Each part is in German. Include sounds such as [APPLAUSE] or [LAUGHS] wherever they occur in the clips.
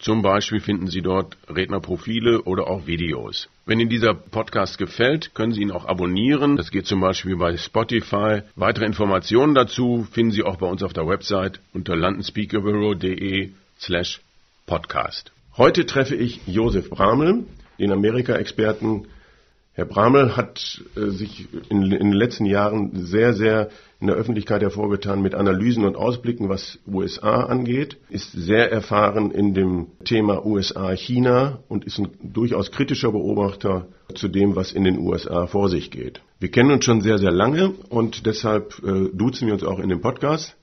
zum Beispiel finden Sie dort Rednerprofile oder auch Videos. Wenn Ihnen dieser Podcast gefällt, können Sie ihn auch abonnieren. Das geht zum Beispiel bei Spotify. Weitere Informationen dazu finden Sie auch bei uns auf der Website unter londonspeakerbureau.de slash podcast. Heute treffe ich Josef Bramel, den Amerika-Experten Herr Bramel hat äh, sich in, in, den letzten Jahren sehr, sehr in der Öffentlichkeit hervorgetan mit Analysen und Ausblicken, was USA angeht, ist sehr erfahren in dem Thema USA-China und ist ein durchaus kritischer Beobachter zu dem, was in den USA vor sich geht. Wir kennen uns schon sehr, sehr lange und deshalb äh, duzen wir uns auch in dem Podcast.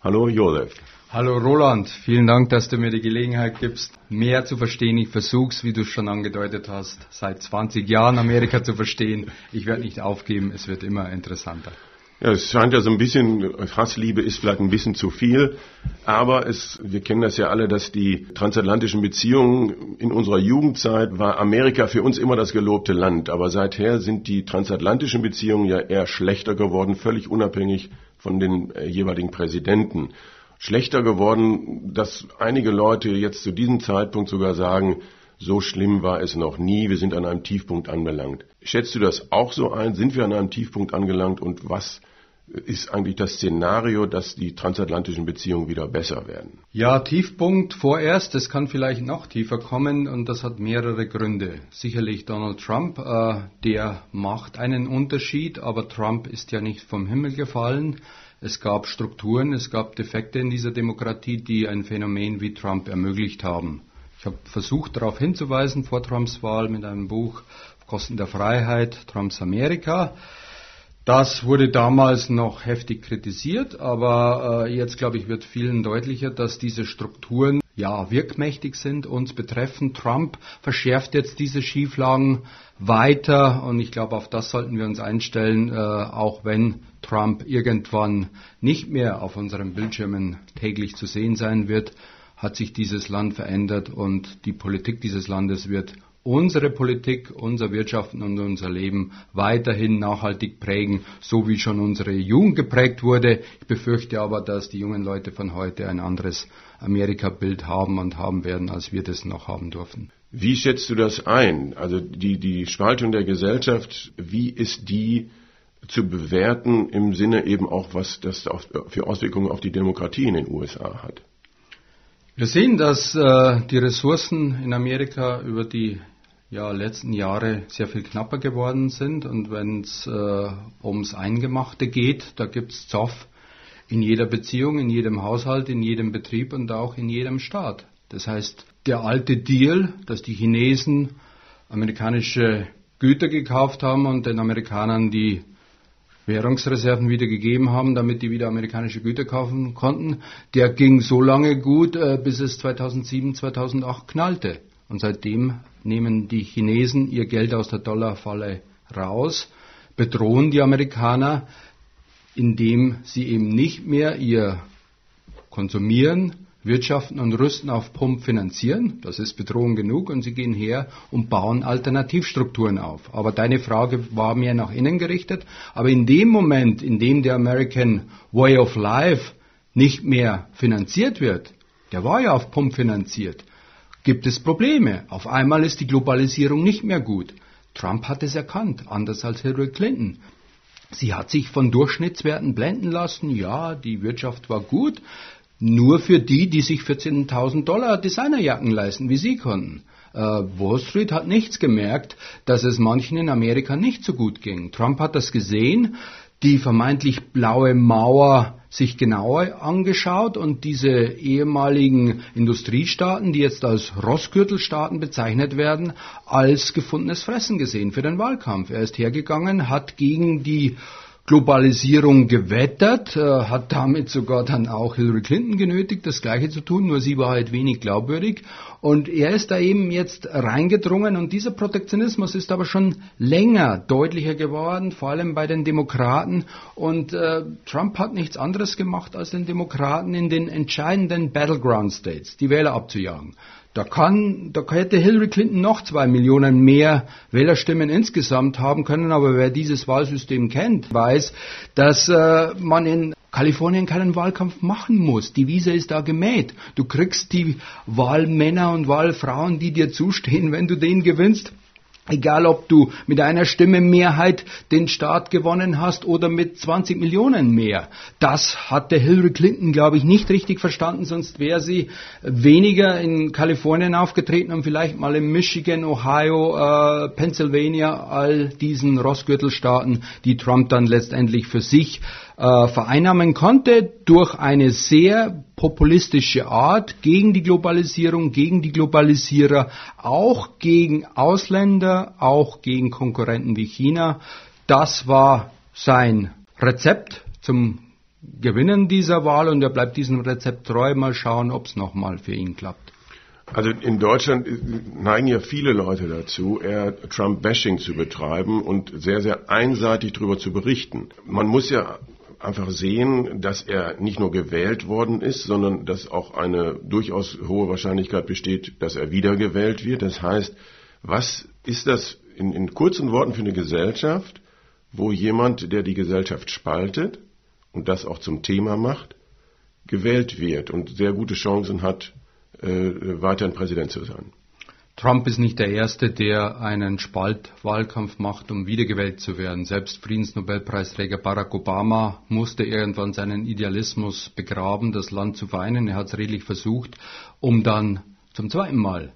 Hallo Josef. Hallo Roland, vielen Dank, dass du mir die Gelegenheit gibst, mehr zu verstehen. Ich versuch's, wie du schon angedeutet hast, seit 20 Jahren Amerika zu verstehen. Ich werde nicht aufgeben, es wird immer interessanter. Ja, es scheint ja so ein bisschen, Hassliebe ist vielleicht ein bisschen zu viel, aber es, wir kennen das ja alle, dass die transatlantischen Beziehungen in unserer Jugendzeit war Amerika für uns immer das gelobte Land, aber seither sind die transatlantischen Beziehungen ja eher schlechter geworden, völlig unabhängig von den äh, jeweiligen Präsidenten schlechter geworden, dass einige Leute jetzt zu diesem Zeitpunkt sogar sagen, so schlimm war es noch nie, wir sind an einem Tiefpunkt angelangt. Schätzt du das auch so ein? Sind wir an einem Tiefpunkt angelangt und was ist eigentlich das Szenario, dass die transatlantischen Beziehungen wieder besser werden? Ja, Tiefpunkt vorerst, es kann vielleicht noch tiefer kommen und das hat mehrere Gründe. Sicherlich Donald Trump, äh, der macht einen Unterschied, aber Trump ist ja nicht vom Himmel gefallen. Es gab Strukturen, es gab Defekte in dieser Demokratie, die ein Phänomen wie Trump ermöglicht haben. Ich habe versucht, darauf hinzuweisen vor Trumps Wahl mit einem Buch Kosten der Freiheit, Trumps Amerika. Das wurde damals noch heftig kritisiert, aber äh, jetzt, glaube ich, wird vielen deutlicher, dass diese Strukturen ja wirkmächtig sind, uns betreffen. Trump verschärft jetzt diese Schieflagen weiter und ich glaube, auf das sollten wir uns einstellen, äh, auch wenn Trump irgendwann nicht mehr auf unseren Bildschirmen täglich zu sehen sein wird, hat sich dieses Land verändert und die Politik dieses Landes wird unsere Politik, unser Wirtschaften und unser Leben weiterhin nachhaltig prägen, so wie schon unsere Jugend geprägt wurde. Ich befürchte aber, dass die jungen Leute von heute ein anderes Amerika-Bild haben und haben werden, als wir das noch haben durften. Wie schätzt du das ein? Also die, die Spaltung der Gesellschaft, wie ist die zu bewerten im Sinne eben auch, was das für Auswirkungen auf die Demokratie in den USA hat? Wir sehen, dass äh, die Ressourcen in Amerika über die ja, letzten Jahre sehr viel knapper geworden sind. Und wenn es äh, ums Eingemachte geht, da gibt es Zoff in jeder Beziehung, in jedem Haushalt, in jedem Betrieb und auch in jedem Staat. Das heißt, der alte Deal, dass die Chinesen amerikanische Güter gekauft haben und den Amerikanern die Währungsreserven wieder gegeben haben, damit die wieder amerikanische Güter kaufen konnten, der ging so lange gut, äh, bis es 2007, 2008 knallte. Und seitdem nehmen die Chinesen ihr Geld aus der Dollarfalle raus, bedrohen die Amerikaner, indem sie eben nicht mehr ihr Konsumieren, Wirtschaften und Rüsten auf Pump finanzieren. Das ist Bedrohung genug und sie gehen her und bauen Alternativstrukturen auf. Aber deine Frage war mehr nach innen gerichtet. Aber in dem Moment, in dem der American Way of Life nicht mehr finanziert wird, der war ja auf Pump finanziert, gibt es Probleme. Auf einmal ist die Globalisierung nicht mehr gut. Trump hat es erkannt, anders als Hillary Clinton. Sie hat sich von Durchschnittswerten blenden lassen. Ja, die Wirtschaft war gut. Nur für die, die sich 14.000 Dollar Designerjacken leisten, wie sie konnten. Äh, Wall Street hat nichts gemerkt, dass es manchen in Amerika nicht so gut ging. Trump hat das gesehen die vermeintlich blaue Mauer sich genauer angeschaut und diese ehemaligen Industriestaaten, die jetzt als Rossgürtelstaaten bezeichnet werden, als gefundenes Fressen gesehen für den Wahlkampf. Er ist hergegangen, hat gegen die Globalisierung gewettert, äh, hat damit sogar dann auch Hillary Clinton genötigt, das Gleiche zu tun, nur sie war halt wenig glaubwürdig. Und er ist da eben jetzt reingedrungen und dieser Protektionismus ist aber schon länger deutlicher geworden, vor allem bei den Demokraten. Und äh, Trump hat nichts anderes gemacht, als den Demokraten in den entscheidenden Battleground States die Wähler abzujagen. Da, kann, da hätte Hillary Clinton noch zwei Millionen mehr Wählerstimmen insgesamt haben können, aber wer dieses Wahlsystem kennt, weiß, dass äh, man in Kalifornien keinen Wahlkampf machen muss. Die Wiese ist da gemäht. Du kriegst die Wahlmänner und Wahlfrauen, die dir zustehen, wenn du den gewinnst. Egal, ob du mit einer Stimme Mehrheit den Staat gewonnen hast oder mit 20 Millionen mehr. Das hatte Hillary Clinton, glaube ich, nicht richtig verstanden, sonst wäre sie weniger in Kalifornien aufgetreten und vielleicht mal in Michigan, Ohio, äh, Pennsylvania, all diesen Rossgürtelstaaten, die Trump dann letztendlich für sich äh, vereinnahmen konnte durch eine sehr populistische Art gegen die Globalisierung, gegen die Globalisierer, auch gegen Ausländer, auch gegen Konkurrenten wie China. Das war sein Rezept zum Gewinnen dieser Wahl und er bleibt diesem Rezept treu. Mal schauen, ob es nochmal für ihn klappt. Also in Deutschland neigen ja viele Leute dazu, eher Trump-Bashing zu betreiben und sehr, sehr einseitig darüber zu berichten. Man muss ja einfach sehen, dass er nicht nur gewählt worden ist, sondern dass auch eine durchaus hohe Wahrscheinlichkeit besteht, dass er wiedergewählt wird. Das heißt, was ist das in, in kurzen Worten für eine Gesellschaft, wo jemand, der die Gesellschaft spaltet und das auch zum Thema macht, gewählt wird und sehr gute Chancen hat, äh, weiterhin Präsident zu sein? Trump ist nicht der Erste, der einen Spaltwahlkampf macht, um wiedergewählt zu werden. Selbst Friedensnobelpreisträger Barack Obama musste irgendwann seinen Idealismus begraben, das Land zu vereinen. Er hat es redlich versucht, um dann zum zweiten Mal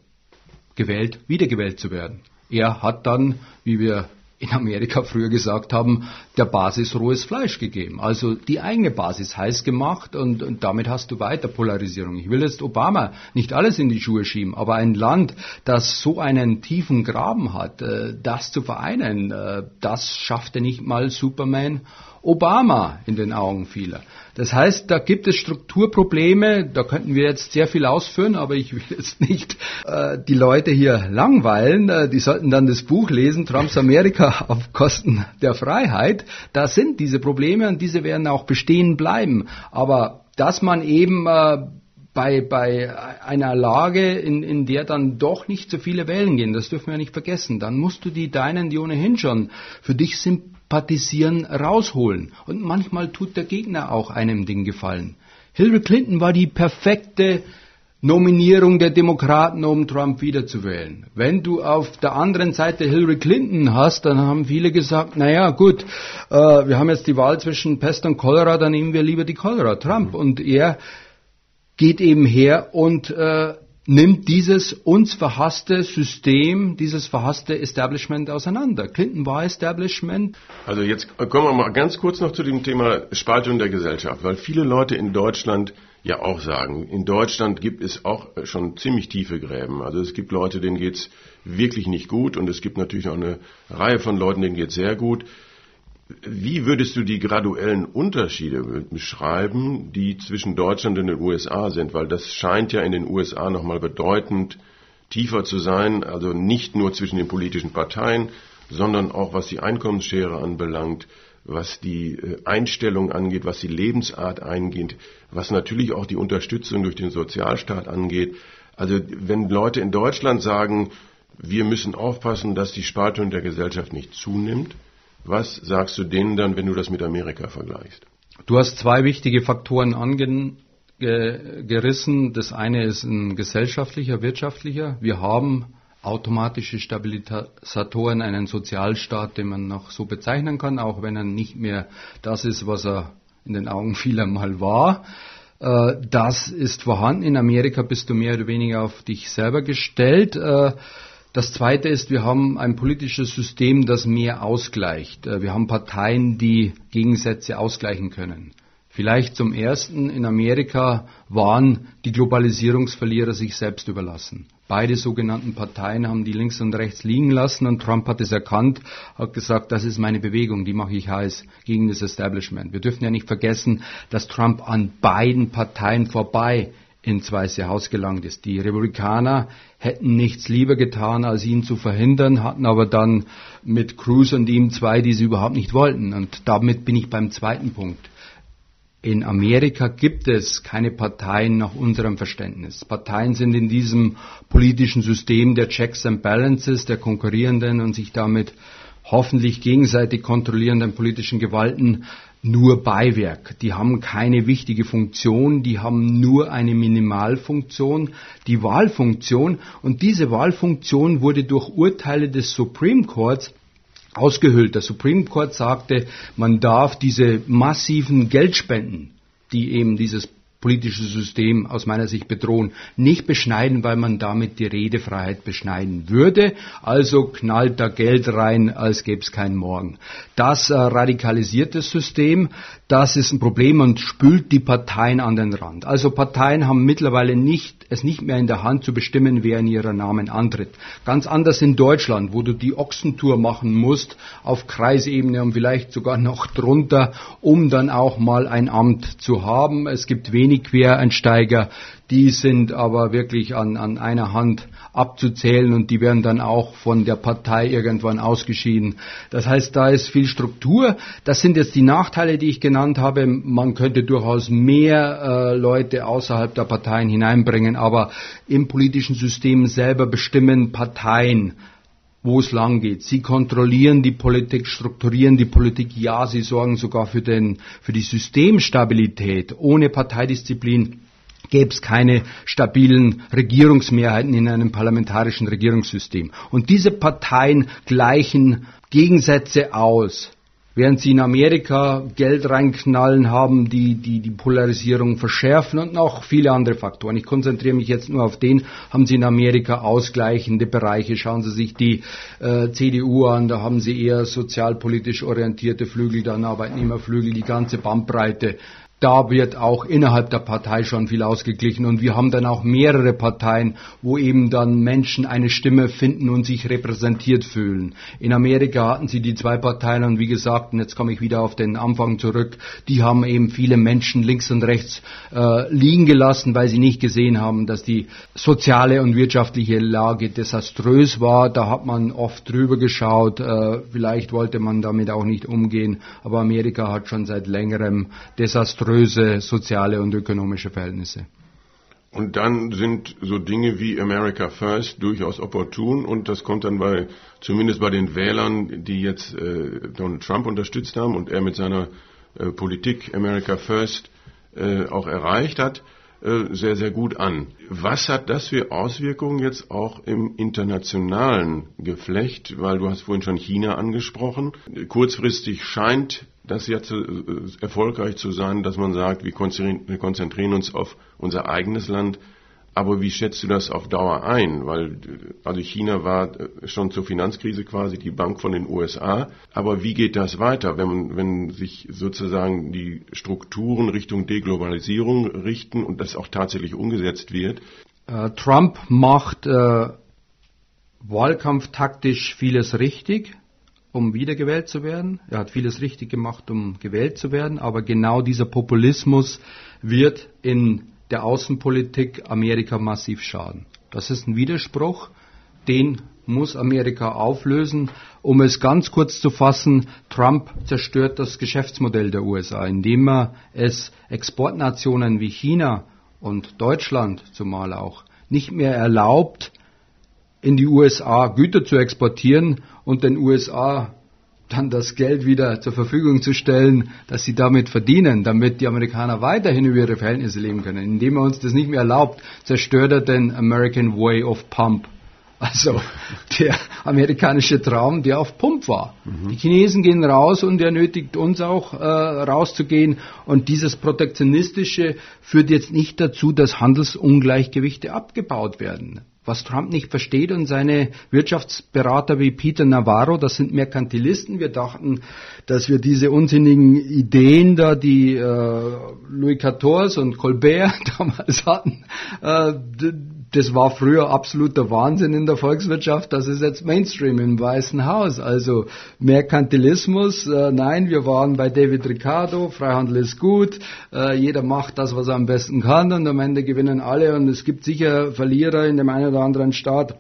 gewählt, wiedergewählt zu werden. Er hat dann, wie wir in Amerika früher gesagt haben, der Basis rohes Fleisch gegeben. Also die eigene Basis heiß gemacht und, und, damit hast du weiter Polarisierung. Ich will jetzt Obama nicht alles in die Schuhe schieben, aber ein Land, das so einen tiefen Graben hat, äh, das zu vereinen, äh, das schaffte nicht mal Superman Obama in den Augen vieler. Das heißt, da gibt es Strukturprobleme, da könnten wir jetzt sehr viel ausführen, aber ich will jetzt nicht äh, die Leute hier langweilen. Äh, die sollten dann das Buch lesen, Trumps Amerika [LAUGHS] auf Kosten der Freiheit. Da sind diese Probleme und diese werden auch bestehen bleiben. Aber dass man eben äh, bei, bei einer Lage, in, in der dann doch nicht so viele wählen gehen, das dürfen wir nicht vergessen, dann musst du die Deinen, die ohnehin schon für dich sympathisieren, rausholen. Und manchmal tut der Gegner auch einem Ding gefallen. Hillary Clinton war die perfekte Nominierung der Demokraten, um Trump wiederzuwählen. Wenn du auf der anderen Seite Hillary Clinton hast, dann haben viele gesagt, naja gut, äh, wir haben jetzt die Wahl zwischen Pest und Cholera, dann nehmen wir lieber die Cholera, Trump. Und er geht eben her und äh, nimmt dieses uns verhasste System, dieses verhasste Establishment auseinander. Clinton war Establishment. Also jetzt kommen wir mal ganz kurz noch zu dem Thema Spaltung der Gesellschaft, weil viele Leute in Deutschland ja auch sagen, in Deutschland gibt es auch schon ziemlich tiefe Gräben. Also es gibt Leute, denen geht's wirklich nicht gut und es gibt natürlich auch eine Reihe von Leuten, denen geht's sehr gut. Wie würdest du die graduellen Unterschiede beschreiben, die zwischen Deutschland und den USA sind? Weil das scheint ja in den USA nochmal bedeutend tiefer zu sein, also nicht nur zwischen den politischen Parteien, sondern auch was die Einkommensschere anbelangt, was die äh, Einstellung angeht, was die Lebensart eingeht, was natürlich auch die Unterstützung durch den Sozialstaat angeht. Also wenn Leute in Deutschland sagen, wir müssen aufpassen, dass die Spaltung der Gesellschaft nicht zunimmt, was sagst du denen dann, wenn du das mit Amerika vergleichst? Du hast zwei wichtige Faktoren angerissen. Das eine ist ein gesellschaftlicher, wirtschaftlicher. Wir haben automatische Stabilisatoren, einen Sozialstaat, den man noch so bezeichnen kann, auch wenn er nicht mehr das ist, was er in den Augen vieler mal war. Äh, das ist vorhanden. In Amerika bist du mehr oder weniger auf dich selber gestellt. Das Zweite ist, wir haben ein politisches System, das mehr ausgleicht. Äh, wir haben Parteien, die Gegensätze ausgleichen können. Vielleicht zum Ersten, in Amerika waren die Globalisierungsverlierer sich selbst überlassen. Beide sogenannten Parteien haben die links und rechts liegen lassen und Trump hat es erkannt, hat gesagt, das ist meine Bewegung, die mache ich heiß gegen das Establishment. Wir dürfen ja nicht vergessen, dass Trump an beiden Parteien vorbei ins Weiße Haus gelangt ist. Die Republikaner hätten nichts lieber getan, als ihn zu verhindern, hatten aber dann mit Cruz und ihm zwei, die sie überhaupt nicht wollten. Und damit bin ich beim zweiten Punkt. In Amerika gibt es keine Parteien nach unserem Verständnis. Parteien sind in diesem politischen System der Checks and Balances, der konkurrierenden und sich damit hoffentlich gegenseitig kontrollierenden politischen Gewalten nur Beiwerk. Die haben keine wichtige Funktion, die haben nur eine Minimalfunktion, die Wahlfunktion. Und diese Wahlfunktion wurde durch Urteile des Supreme Courts ausgehöhlt. Der Supreme Court sagte, man darf diese massiven Geldspenden, die eben dieses politische System aus meiner Sicht bedrohen, nicht beschneiden, weil man damit die Redefreiheit beschneiden würde. Also knallt da Geld rein, als gäbe es keinen Morgen. Das äh, radikalisiert das System, das ist ein Problem und spült die Parteien an den Rand. Also Parteien haben mittlerweile nicht, es nicht mehr in der Hand zu bestimmen, wer in ihrer Namen antritt. Ganz anders in Deutschland, wo du die Ochsentour machen musst auf Kreisebene und vielleicht sogar noch drunter, um dann auch mal ein Amt zu haben. Es gibt wenig wenig Quereinsteiger, die sind aber wirklich an, an einer Hand abzuzählen und die werden dann auch von der Partei irgendwann ausgeschieden. Das heißt, da ist viel Struktur. Das sind jetzt die Nachteile, die ich genannt habe. Man könnte durchaus mehr äh, Leute außerhalb der Parteien hineinbringen, aber im politischen System selber bestimmen Parteien, wo es lang geht. Sie kontrollieren die Politik, strukturieren die Politik. Ja, sie sorgen sogar für, den, für die Systemstabilität. Ohne Parteidisziplin gäbe es keine stabilen Regierungsmehrheiten in einem parlamentarischen Regierungssystem. Und diese Parteien gleichen Gegensätze aus. Während sie in Amerika Geld reinknallen haben, die, die die Polarisierung verschärfen und noch viele andere Faktoren. Ich konzentriere mich jetzt nur auf den, haben sie in Amerika ausgleichende Bereiche. Schauen Sie sich die äh, CDU an, da haben sie eher sozialpolitisch orientierte Flügel, dann Arbeitnehmerflügel, die ganze Bandbreite da wird auch innerhalb der Partei schon viel ausgeglichen und wir haben dann auch mehrere Parteien, wo eben dann Menschen eine Stimme finden und sich repräsentiert fühlen. In Amerika hatten sie die zwei Parteien und wie gesagt, und jetzt komme ich wieder auf den Anfang zurück, die haben eben viele Menschen links und rechts äh, liegen gelassen, weil sie nicht gesehen haben, dass die soziale und wirtschaftliche Lage desaströs war. Da hat man oft drüber geschaut, äh, vielleicht wollte man damit auch nicht umgehen, aber Amerika hat schon seit längerem desaströs desaströse soziale und ökonomische Verhältnisse. Und dann sind so Dinge wie America First durchaus opportun und das kommt dann bei, zumindest bei den Wählern, die jetzt äh, Donald Trump unterstützt haben und er mit seiner äh, Politik America First äh, auch erreicht hat, sehr, sehr gut an. Was hat das für Auswirkungen jetzt auch im internationalen Geflecht? Weil du hast vorhin schon China angesprochen. Kurzfristig scheint das jetzt äh, erfolgreich zu sein, dass man sagt, wir konzentrieren uns auf unser eigenes Land. Aber wie schätzt du das auf Dauer ein? Weil, also China war äh, schon zur Finanzkrise quasi die Bank von den USA. Aber wie geht das weiter, wenn, wenn sich sozusagen die Strukturen Richtung Deglobalisierung richten und das auch tatsächlich umgesetzt wird? Äh, Trump macht äh, wahlkampftaktisch vieles richtig um wiedergewählt zu werden. Er hat vieles richtig gemacht, um gewählt zu werden. Aber genau dieser Populismus wird in der Außenpolitik Amerika massiv schaden. Das ist ein Widerspruch, den muss Amerika auflösen. Um es ganz kurz zu fassen, Trump zerstört das Geschäftsmodell der USA, indem er es Exportnationen wie China und Deutschland zumal auch nicht mehr erlaubt, in die USA Güter zu exportieren und den USA dann das Geld wieder zur Verfügung zu stellen, dass sie damit verdienen, damit die Amerikaner weiterhin über ihre Verhältnisse leben können. Indem er uns das nicht mehr erlaubt, zerstört er den American Way of Pump. Also der amerikanische Traum, der auf Pump war. Mhm. Die Chinesen gehen raus und er nötigt uns auch äh, rauszugehen. Und dieses Protektionistische führt jetzt nicht dazu, dass Handelsungleichgewichte abgebaut werden. Was Trump nicht versteht und seine Wirtschaftsberater wie Peter Navarro, das sind Merkantilisten. Wir dachten, dass wir diese unsinnigen Ideen da, die äh, Louis XIV und Colbert [LAUGHS] damals hatten, äh, das war früher absoluter Wahnsinn in der Volkswirtschaft, das ist jetzt Mainstream im Weißen Haus. Also Merkantilismus, äh, nein, wir waren bei David Ricardo, Freihandel ist gut, äh, jeder macht das, was er am besten kann und am Ende gewinnen alle und es gibt sicher Verlierer in dem einen oder anderen Staat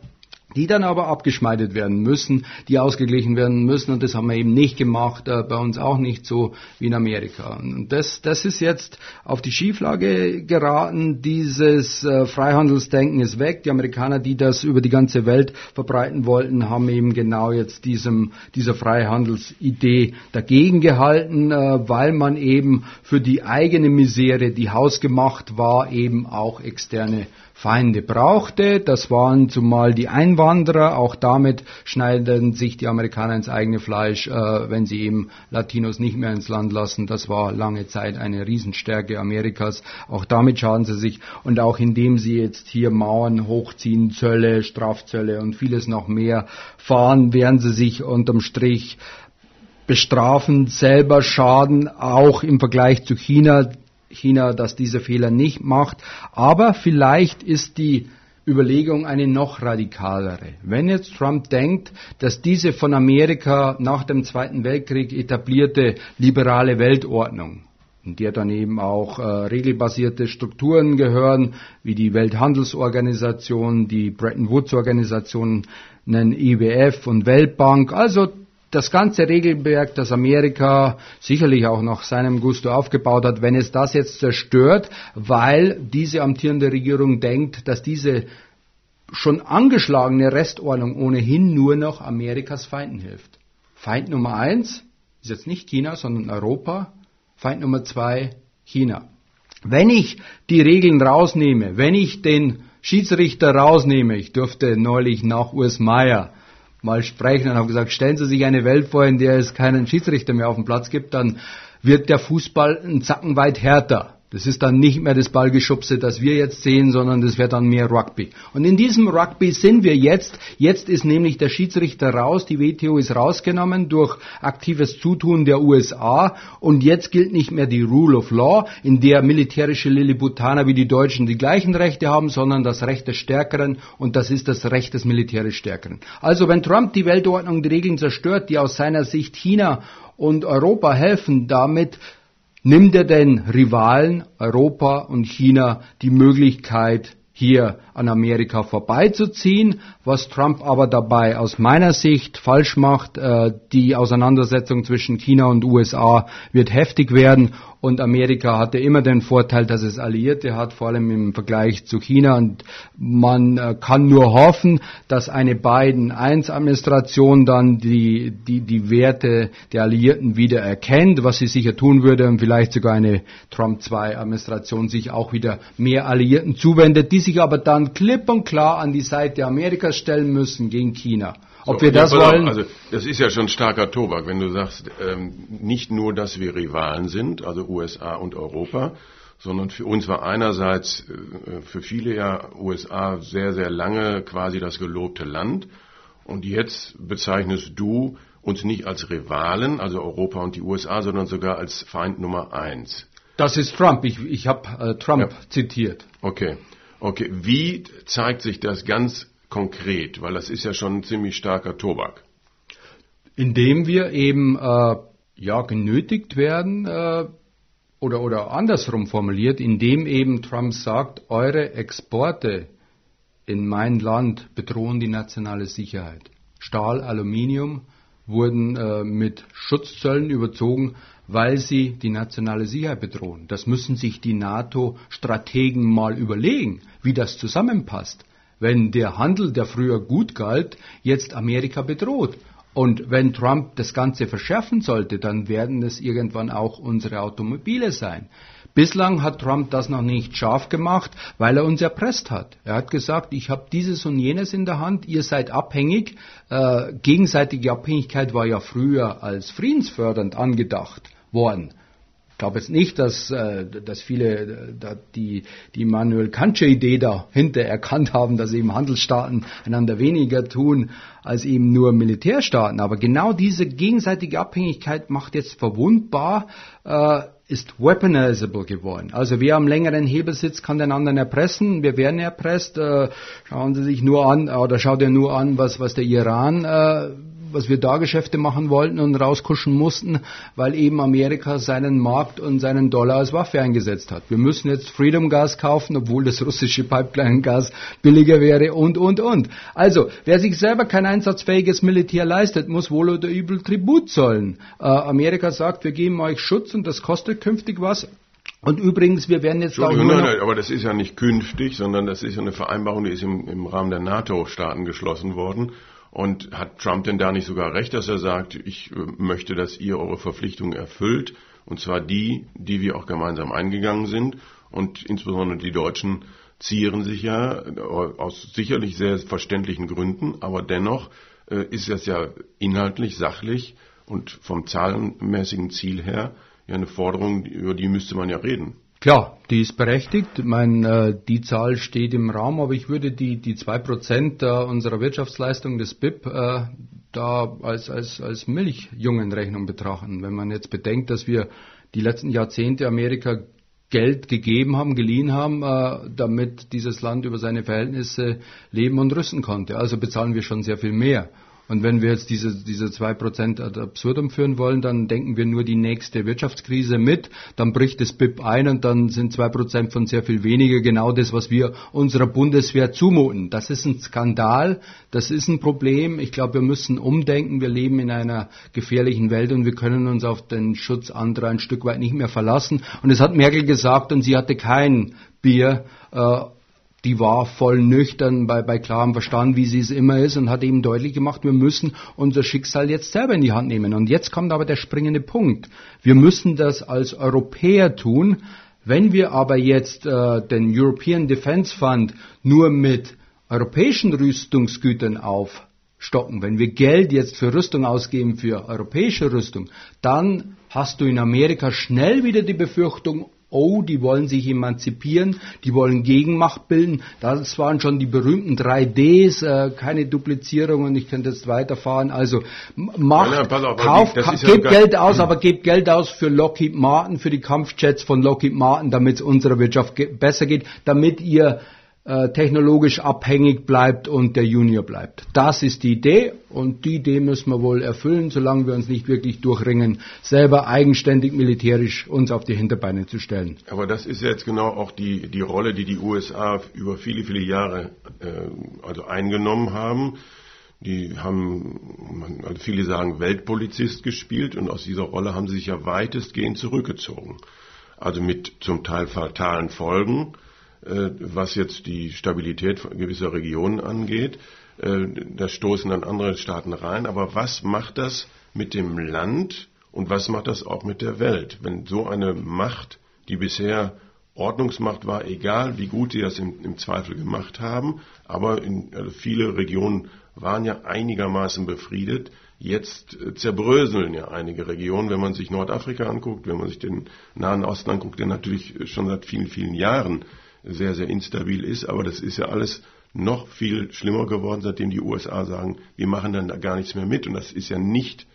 die dann aber abgeschmeidet werden müssen, die ausgeglichen werden müssen und das haben wir eben nicht gemacht, äh, bei uns auch nicht so wie in Amerika. Und das, das ist jetzt auf die Schieflage geraten, dieses äh, Freihandelsdenken ist weg. Die Amerikaner, die das über die ganze Welt verbreiten wollten, haben eben genau jetzt diesem, dieser Freihandelsidee dagegen gehalten, äh, weil man eben für die eigene Misere, die hausgemacht war, eben auch externe Feinde brauchte. Das waren zumal die Einwanderer. Auch damit schneiden sich die Amerikaner ins eigene Fleisch, äh, wenn sie eben Latinos nicht mehr ins Land lassen. Das war lange Zeit eine Riesenstärke Amerikas. Auch damit schaden sie sich. Und auch indem sie jetzt hier Mauern hochziehen, Zölle, Strafzölle und vieles noch mehr fahren, werden sie sich unterm Strich bestrafen, selber schaden, auch im Vergleich zu China, China, das diese Fehler nicht macht. Aber vielleicht ist die Überlegung eine noch radikalere. Wenn jetzt Trump denkt, dass diese von Amerika nach dem Zweiten Weltkrieg etablierte liberale Weltordnung, in der dann eben auch äh, regelbasierte Strukturen gehören, wie die Welthandelsorganisation, die Bretton Woods Organisationen, IWF und Weltbank, also das ganze Regelwerk, das Amerika sicherlich auch nach seinem Gusto aufgebaut hat, wenn es das jetzt zerstört, weil diese amtierende Regierung denkt, dass diese schon angeschlagene Restordnung ohnehin nur noch Amerikas Feinden hilft. Feind Nummer eins ist jetzt nicht China, sondern Europa. Feind Nummer zwei China. Wenn ich die Regeln rausnehme, wenn ich den Schiedsrichter rausnehme, ich durfte neulich nach Urs Meier mal sprechen und habe gesagt, stellen Sie sich eine Welt vor, in der es keinen Schiedsrichter mehr auf dem Platz gibt, dann wird der Fußball einen Zacken weit härter. Das ist dann nicht mehr das Ballgeschubse, das wir jetzt sehen, sondern das wird dann mehr Rugby. Und in diesem Rugby sind wir jetzt. Jetzt ist nämlich der Schiedsrichter raus, die WTO ist rausgenommen durch aktives Zutun der USA und jetzt gilt nicht mehr die Rule of Law, in der militärische Lilliputaner wie die Deutschen die gleichen Rechte haben, sondern das Recht des Stärkeren und das ist das Recht des militärisch Stärkeren. Also wenn Trump die Weltordnung, die Regeln zerstört, die aus seiner Sicht China und Europa helfen, damit nimmt er den Rivalen Europa und China die Möglichkeit, hier an Amerika vorbeizuziehen, was Trump aber dabei aus meiner Sicht falsch macht. Äh, die Auseinandersetzung zwischen China und USA wird heftig werden und Amerika hatte immer den Vorteil, dass es Alliierte hat, vor allem im Vergleich zu China. Und man äh, kann nur hoffen, dass eine Biden-1-Administration dann die, die, die Werte der Alliierten wieder erkennt, was sie sicher tun würde und vielleicht sogar eine Trump-2-Administration sich auch wieder mehr Alliierten zuwendet, die sich aber dann klipp und klar an die Seite Amerikas stellen müssen gegen China. Ob so, wir das wollen? Also das ist ja schon starker Tobak, wenn du sagst, ähm, nicht nur, dass wir Rivalen sind, also USA und Europa, sondern für uns war einerseits äh, für viele ja USA sehr, sehr lange quasi das gelobte Land. Und jetzt bezeichnest du uns nicht als Rivalen, also Europa und die USA, sondern sogar als Feind Nummer eins. Das ist Trump. Ich, ich habe äh, Trump ja. zitiert. Okay. Okay. Wie zeigt sich das ganz konkret? Weil das ist ja schon ein ziemlich starker Tobak. Indem wir eben äh, ja genötigt werden äh, oder oder andersrum formuliert, indem eben Trump sagt, eure Exporte in mein Land bedrohen die nationale Sicherheit. Stahl, Aluminium wurden äh, mit Schutzzöllen überzogen, weil sie die nationale Sicherheit bedrohen. Das müssen sich die NATO-Strategen mal überlegen, wie das zusammenpasst wenn der Handel, der früher gut galt, jetzt Amerika bedroht. Und wenn Trump das Ganze verschärfen sollte, dann werden es irgendwann auch unsere Automobile sein. Bislang hat Trump das noch nicht scharf gemacht, weil er uns erpresst hat. Er hat gesagt, ich habe dieses und jenes in der Hand, ihr seid abhängig. Äh, gegenseitige Abhängigkeit war ja früher als friedensfördernd angedacht worden glaube jetzt nicht, dass, äh, dass viele äh, die, die Immanuel Kantsche Idee dahinter erkannt haben, dass eben Handelsstaaten einander weniger tun als eben nur Militärstaaten. Aber genau diese gegenseitige Abhängigkeit macht jetzt verwundbar, äh, ist weaponizable geworden. Also wer am längeren Hebel sitzt, kann den anderen erpressen. Wir werden erpresst. Schauen Sie sich nur an, oder schaut ihr nur an, was, was der Iran was wir da Geschäfte machen wollten und rauskuschen mussten, weil eben Amerika seinen Markt und seinen Dollar als Waffe eingesetzt hat. Wir müssen jetzt Freedom Gas kaufen, obwohl das russische Pipeline-Gas billiger wäre und, und, und. Also, wer sich selber kein einsatzfähiges Militär leistet, muss wohl oder übel Tribut zollen. Äh, Amerika sagt, wir geben euch Schutz und das kostet künftig was. Und übrigens, wir werden jetzt auch nein, nein, aber das ist ja nicht künftig, sondern das ist ja eine Vereinbarung, die ist im, im Rahmen der NATO-Staaten geschlossen worden. Und hat Trump denn da nicht sogar recht, dass er sagt, ich äh, möchte, dass ihr eure Verpflichtungen erfüllt, und zwar die, die wir auch gemeinsam eingegangen sind. Und insbesondere die Deutschen zieren sich ja äh, aus sicherlich sehr verständlichen Gründen, aber dennoch äh, ist das ja inhaltlich, sachlich und vom zahlenmäßigen Ziel her ja eine Forderung, über die müsste man ja reden. Klar, die ist berechtigt. Ich meine, äh, die Zahl steht im Raum, aber ich würde die, die 2% unserer Wirtschaftsleistung des BIP äh, da als, als, als Milchjungenrechnung betrachten. Wenn man jetzt bedenkt, dass wir die letzten Jahrzehnte Amerika Geld gegeben haben, geliehen haben, äh, damit dieses Land über seine Verhältnisse leben und rüsten konnte. Also bezahlen wir schon sehr viel mehr. Und wenn wir jetzt diese, diese 2% ad absurdum führen wollen, dann denken wir nur die nächste Wirtschaftskrise mit, dann bricht das BIP ein und dann sind 2% von sehr viel weniger genau das, was wir unserer Bundeswehr zumuten. Das ist ein Skandal, das ist ein Problem. Ich glaube, wir müssen umdenken. Wir leben in einer gefährlichen Welt und wir können uns auf den Schutz anderer ein Stück weit nicht mehr verlassen. Und es hat Merkel gesagt und sie hatte kein Bier. Äh, die war voll nüchtern, bei, bei klarem Verstand, wie sie es immer ist, und hat eben deutlich gemacht, wir müssen unser Schicksal jetzt selber in die Hand nehmen. Und jetzt kommt aber der springende Punkt. Wir müssen das als Europäer tun. Wenn wir aber jetzt äh, den European Defence Fund nur mit europäischen Rüstungsgütern aufstocken, wenn wir Geld jetzt für Rüstung ausgeben, für europäische Rüstung, dann hast du in Amerika schnell wieder die Befürchtung, oh, die wollen sich emanzipieren, die wollen Gegenmacht bilden. Das waren schon die berühmten 3Ds, äh, keine Duplizierung und ich könnte jetzt weiterfahren. Also Macht, ja, auf, Kauf, ka gebt ja Geld aus, aber gebt Geld aus für Lockheed Martin, für die Kampfjets von Lockheed Martin, damit es unserer Wirtschaft ge besser geht, damit ihr äh, technologisch abhängig bleibt und der Junior bleibt. Das ist die Idee und die Idee müssen wir wohl erfüllen, solange wir uns nicht wirklich durchringen, selber eigenständig militärisch uns auf die Hinterbeine zu stellen. Aber das ist jetzt genau auch die, die Rolle, die die USA über viele, viele Jahre äh, also eingenommen haben. Die haben, also viele sagen, Weltpolizist gespielt und aus dieser Rolle haben sie sich ja weitestgehend zurückgezogen. Also mit zum Teil fatalen Folgen was jetzt die Stabilität gewisser Regionen angeht. Äh, da stoßen dann andere Staaten rein. Aber was macht das mit dem Land und was macht das auch mit der Welt? Wenn so eine Macht, die bisher Ordnungsmacht war, egal wie gut sie das im, im Zweifel gemacht haben, aber in, also viele Regionen waren ja einigermaßen befriedet. Jetzt äh, zerbröseln ja einige Regionen, wenn man sich Nordafrika anguckt, wenn man sich den Nahen Osten anguckt, der natürlich schon seit vielen, vielen Jahren sehr, sehr instabil ist. Aber das ist ja alles noch viel schlimmer geworden, seitdem die USA sagen, wir machen dann da gar nichts mehr mit. Und das ist ja nicht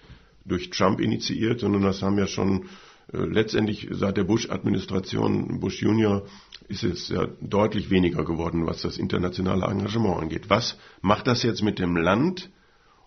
durch Trump initiiert, sondern das haben ja schon äh, letztendlich seit der Bush-Administration, Bush Junior, ist es ja deutlich weniger geworden, was das internationale Engagement angeht. Was macht das jetzt mit dem Land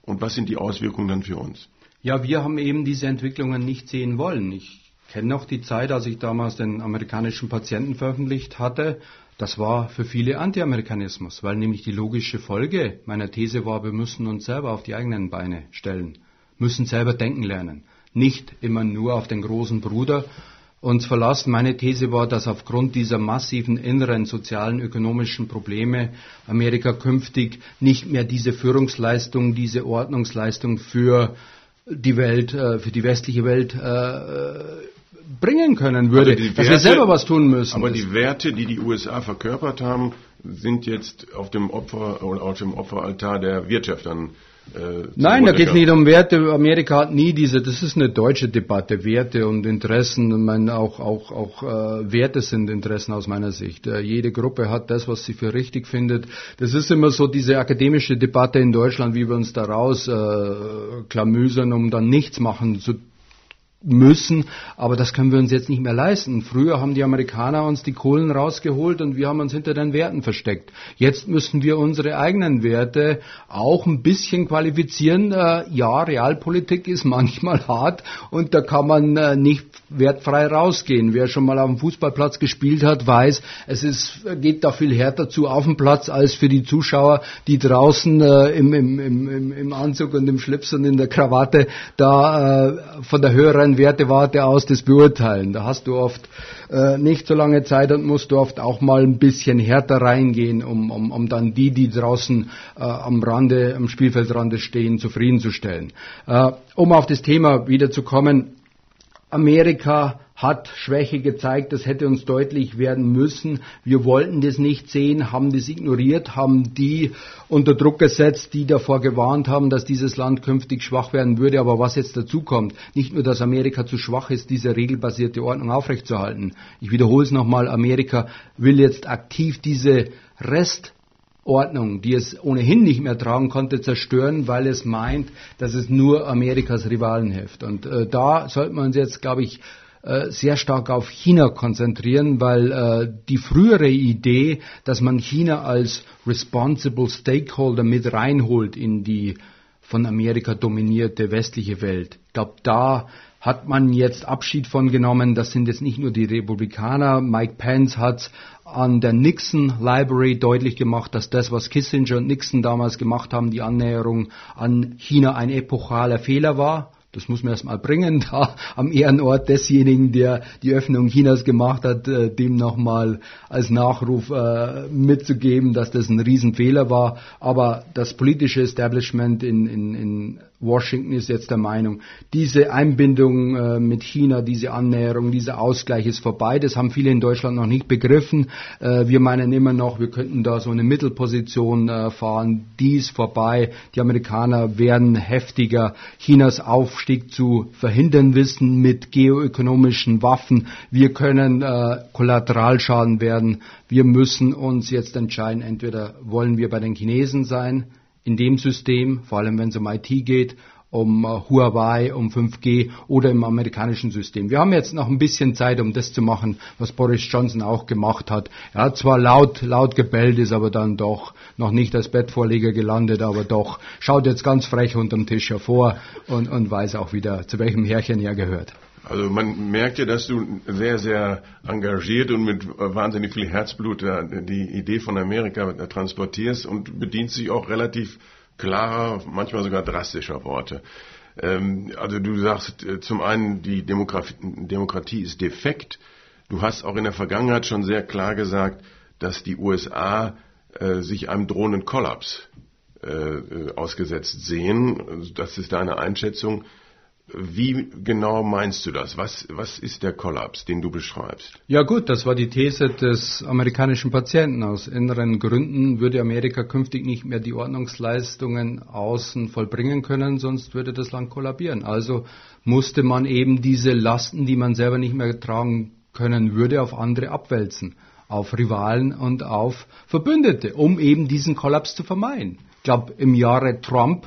und was sind die Auswirkungen dann für uns? Ja, wir haben eben diese Entwicklungen nicht sehen wollen. Ich kenne noch die Zeit, als ich damals den amerikanischen Patienten veröffentlicht hatte. Das war für viele Anti-Amerikanismus, weil nämlich die logische Folge meiner These war, wir müssen uns selber auf die eigenen Beine stellen, müssen selber denken lernen, nicht immer nur auf den großen Bruder uns verlassen. Meine These war, dass aufgrund dieser massiven inneren sozialen, ökonomischen Probleme Amerika künftig nicht mehr diese Führungsleistung, diese Ordnungsleistung für die Welt, äh, für die westliche Welt äh, bringen können würde, also dass wir selber was tun müssen. Aber die Werte, die die USA verkörpert haben, sind jetzt auf dem Opfer oder auf dem Opferaltar der Wirtschaft dann äh, Nein, da geht es nicht um Werte. Amerika hat nie diese, das ist eine deutsche Debatte, Werte und Interessen. Ich meine, auch, auch, auch äh, Werte sind Interessen aus meiner Sicht. Äh, jede Gruppe hat das, was sie für richtig findet. Das ist immer so diese akademische Debatte in Deutschland, wie wir uns daraus äh, klamüsern, um dann nichts machen zu müssen, aber das können wir uns jetzt nicht mehr leisten. Früher haben die Amerikaner uns die Kohlen rausgeholt und wir haben uns hinter den Werten versteckt. Jetzt müssen wir unsere eigenen Werte auch ein bisschen qualifizieren. Äh, ja, Realpolitik ist manchmal hart und da kann man äh, nicht wertfrei rausgehen. Wer schon mal auf dem Fußballplatz gespielt hat, weiß, es ist, geht da viel härter zu auf dem Platz als für die Zuschauer, die draußen äh, im, im, im, im Anzug und im Schlips und in der Krawatte da von der höheren Wertewarte aus das beurteilen. Da hast du oft äh, nicht so lange Zeit und musst du oft auch mal ein bisschen härter reingehen, um, um, um dann die, die draußen äh, am Rande, am Spielfeldrand stehen, zufriedenzustellen. Äh, um auf das Thema wiederzukommen, Amerika hat Schwäche gezeigt, das hätte uns deutlich werden müssen. Wir wollten das nicht sehen, haben das ignoriert, haben die unter Druck gesetzt, die davor gewarnt haben, dass dieses Land künftig schwach werden würde. Aber was jetzt dazu kommt, nicht nur, dass Amerika zu schwach ist, diese regelbasierte Ordnung aufrechtzuerhalten. Ich wiederhole es nochmal, Amerika will jetzt aktiv diese Rest Ordnung, die es ohnehin nicht mehr tragen konnte, zerstören, weil es meint, dass es nur Amerikas Rivalen hilft. Und äh, da sollten wir uns jetzt, glaube ich, sehr stark auf China konzentrieren, weil äh, die frühere Idee, dass man China als responsible stakeholder mit reinholt in die von Amerika dominierte westliche Welt, ich glaube, da hat man jetzt Abschied von genommen. Das sind jetzt nicht nur die Republikaner. Mike Pence hat an der Nixon Library deutlich gemacht, dass das, was Kissinger und Nixon damals gemacht haben, die Annäherung an China ein epochaler Fehler war. Das muss man erstmal bringen, [LAUGHS] da am Ehrenort desjenigen, der die Öffnung Chinas gemacht hat, äh, dem nochmal als Nachruf äh, mitzugeben, dass das ein Riesenfehler war. Aber das politische Establishment in, in, in Washington ist jetzt der Meinung, diese Einbindung äh, mit China, diese Annäherung, dieser Ausgleich ist vorbei. Das haben viele in Deutschland noch nicht begriffen. Äh, wir meinen immer noch, wir könnten da so eine Mittelposition äh, fahren. Die ist vorbei. Die Amerikaner werden heftiger Chinas Aufstieg zu verhindern wissen mit geoökonomischen Waffen. Wir können Kollateralschaden werden. Wir müssen uns jetzt entscheiden, entweder wollen wir bei den Chinesen sein, in dem System, vor allem wenn es um IT geht, um uh, Huawei, um 5G oder im amerikanischen System. Wir haben jetzt noch ein bisschen Zeit, um das zu machen, was Boris Johnson auch gemacht hat. Er hat zwar laut, laut gebellt, ist aber dann doch noch nicht als Bettvorleger gelandet, aber doch schaut jetzt ganz frech unterm Tisch hervor und, und weiß auch wieder, zu welchem Härchen er gehört. Also man merkt ja, dass du sehr, sehr engagiert und mit wahnsinnig viel Herzblut die Idee von Amerika transportierst und bedienst sich auch relativ klarer, manchmal sogar drastischer Worte. Ähm, also du sagst äh, zum einen, die Demokratie ist defekt. Du hast auch in der Vergangenheit schon sehr klar gesagt, dass die USA äh, sich einem drohenden Kollaps äh, ausgesetzt sehen. Das ist deine Einschätzung. Wie genau meinst du das? Was, was ist der Kollaps, den du beschreibst? Ja gut, das war die These des amerikanischen Patienten. Aus inneren Gründen würde Amerika künftig nicht mehr die Ordnungsleistungen außen vollbringen können, sonst würde das Land kollabieren. Also musste man eben diese Lasten, die man selber nicht mehr tragen können würde, auf andere abwälzen. Auf Rivalen und auf Verbündete, um eben diesen Kollaps zu vermeiden. Ich glaube, im Jahre Trump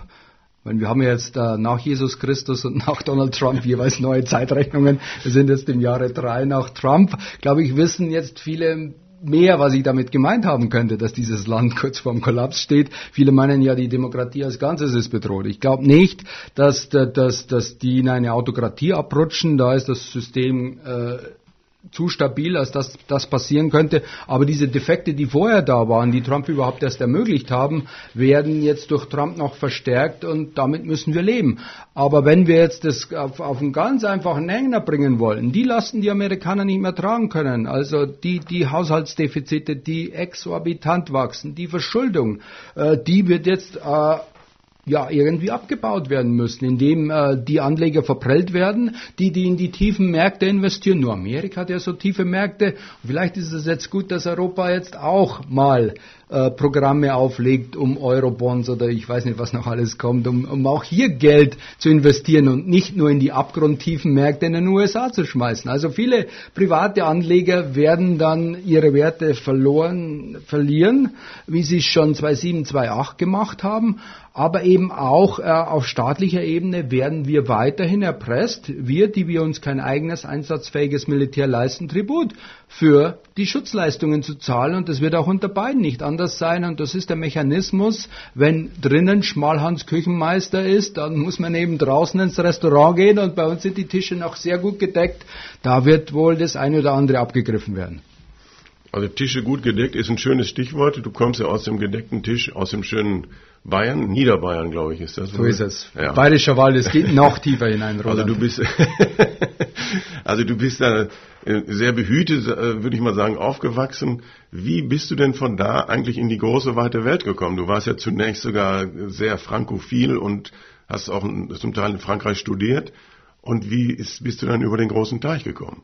meine, wir haben ja jetzt äh, nach Jesus Christus und [LAUGHS] nach Donald Trump jeweils neue Zeitrechnungen. Wir sind jetzt im Jahre drei nach Trump. Glaube ich, wissen jetzt viele mehr, was ich damit gemeint haben könnte, dass dieses Land [LAUGHS] kurz vorm Kollaps steht. Viele meinen ja, die Demokratie als Ganzes ist bedroht. Ich glaube nicht, dass, dass, dass die in eine Autokratie abrutschen. Da ist das System äh, zu stabil, als dass das passieren könnte. Aber diese Defekte, die vorher da waren, die Trump überhaupt erst ermöglicht haben, werden jetzt durch Trump noch verstärkt und damit müssen wir leben. Aber wenn wir jetzt das auf, auf einen ganz einfachen Nenner bringen wollen, die Lasten die Amerikaner nicht mehr tragen können, also die, die Haushaltsdefizite, die exorbitant wachsen, die Verschuldung, äh, die wird jetzt äh, ja irgendwie abgebaut werden müssen, indem äh, die Anleger verprellt werden, die, die in die tiefen Märkte investieren. Nur Amerika hat ja so tiefe Märkte. Vielleicht ist es jetzt gut, dass Europa jetzt auch mal äh, Programme auflegt, um Eurobonds oder ich weiß nicht, was noch alles kommt, um, um auch hier Geld zu investieren und nicht nur in die abgrundtiefen Märkte in den USA zu schmeißen. Also viele private Anleger werden dann ihre Werte verloren, verlieren, wie sie es schon 2007, 2008 gemacht haben aber eben auch äh, auf staatlicher Ebene werden wir weiterhin erpresst, wir, die wir uns kein eigenes einsatzfähiges Militär leisten, Tribut für die Schutzleistungen zu zahlen. Und das wird auch unter beiden nicht anders sein. Und das ist der Mechanismus, wenn drinnen Schmalhans Küchenmeister ist, dann muss man eben draußen ins Restaurant gehen. Und bei uns sind die Tische noch sehr gut gedeckt, da wird wohl das eine oder andere abgegriffen werden. Also Tische gut gedeckt ist ein schönes Stichwort. Du kommst ja aus dem gedeckten Tisch, aus dem schönen Bayern, Niederbayern, glaube ich, ist das. So ist es. Ja. Bayerischer Wald, es geht noch tiefer hinein, Roland. [LAUGHS] Also du bist, [LAUGHS] also du bist da äh, sehr behütet, äh, würde ich mal sagen, aufgewachsen. Wie bist du denn von da eigentlich in die große, weite Welt gekommen? Du warst ja zunächst sogar sehr frankophil und hast auch zum Teil in Frankreich studiert. Und wie ist, bist du dann über den großen Teich gekommen?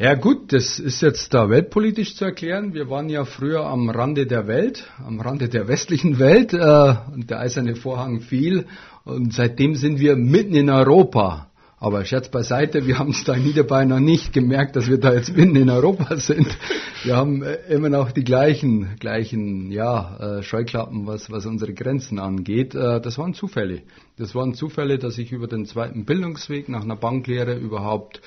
Ja gut, das ist jetzt da weltpolitisch zu erklären. Wir waren ja früher am Rande der Welt, am Rande der westlichen Welt äh, und der eiserne Vorhang fiel und seitdem sind wir mitten in Europa. Aber Scherz beiseite, wir haben es da in Niederbayern noch nicht gemerkt, dass wir da jetzt mitten in Europa [LAUGHS] sind. Wir haben äh, immer noch die gleichen, gleichen ja, äh, Scheuklappen, was, was unsere Grenzen angeht. Äh, das waren Zufälle. Das waren Zufälle, dass ich über den zweiten Bildungsweg nach einer Banklehre überhaupt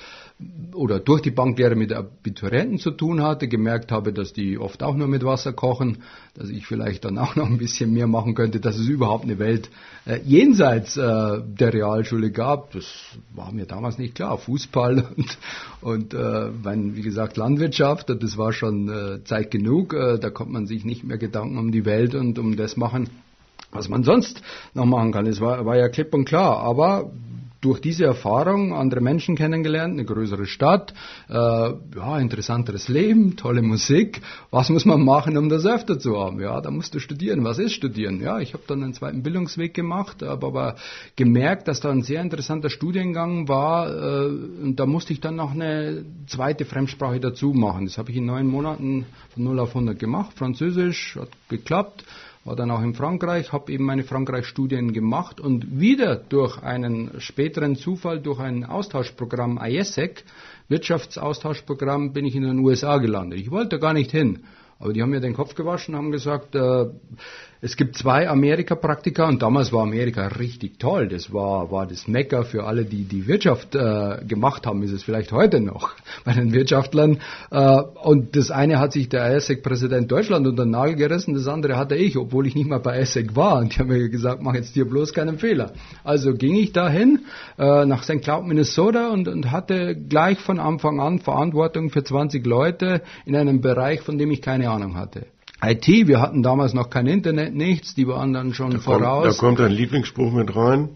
oder durch die Banklehre mit Abiturienten zu tun hatte, gemerkt habe, dass die oft auch nur mit Wasser kochen, dass ich vielleicht dann auch noch ein bisschen mehr machen könnte, dass es überhaupt eine Welt äh, jenseits äh, der Realschule gab. Das war mir damals nicht klar. Fußball [LAUGHS] und, und äh, mein, wie gesagt, Landwirtschaft, das war schon äh, Zeit genug. Äh, da konnte man sich nicht mehr Gedanken um die Welt und um das machen, was man sonst noch machen kann. Es war, war ja klipp und klar. Aber durch diese Erfahrung andere Menschen kennengelernt, eine größere Stadt, äh, ja, interessanteres Leben, tolle Musik. Was muss man machen, um das öfter zu haben? Ja, da musst du studieren. Was ist studieren? Ja, ich habe dann einen zweiten Bildungsweg gemacht, habe aber gemerkt, dass da ein sehr interessanter Studiengang war äh, und da musste ich dann noch eine zweite Fremdsprache dazu machen. Das habe ich in neun Monaten von 0 auf 100 gemacht. Französisch hat geklappt war dann auch in Frankreich, habe eben meine Frankreich-Studien gemacht und wieder durch einen späteren Zufall, durch ein Austauschprogramm IESEC, Wirtschaftsaustauschprogramm, bin ich in den USA gelandet. Ich wollte gar nicht hin, aber die haben mir den Kopf gewaschen, haben gesagt, äh, es gibt zwei Amerika-Praktika und damals war Amerika richtig toll. Das war, war das Mecker für alle, die die Wirtschaft äh, gemacht haben, ist es vielleicht heute noch [LAUGHS] bei den Wirtschaftlern. Äh, und das eine hat sich der ISEC-Präsident Deutschland unter den Nagel gerissen, das andere hatte ich, obwohl ich nicht mal bei ISEC war. Und die haben mir gesagt, mach jetzt dir bloß keinen Fehler. Also ging ich dahin äh, nach St. Cloud, Minnesota und, und hatte gleich von Anfang an Verantwortung für 20 Leute in einem Bereich, von dem ich keine Ahnung hatte. IT, wir hatten damals noch kein Internet, nichts, die waren dann schon da voraus. Kommt, da kommt ein Lieblingsspruch mit rein.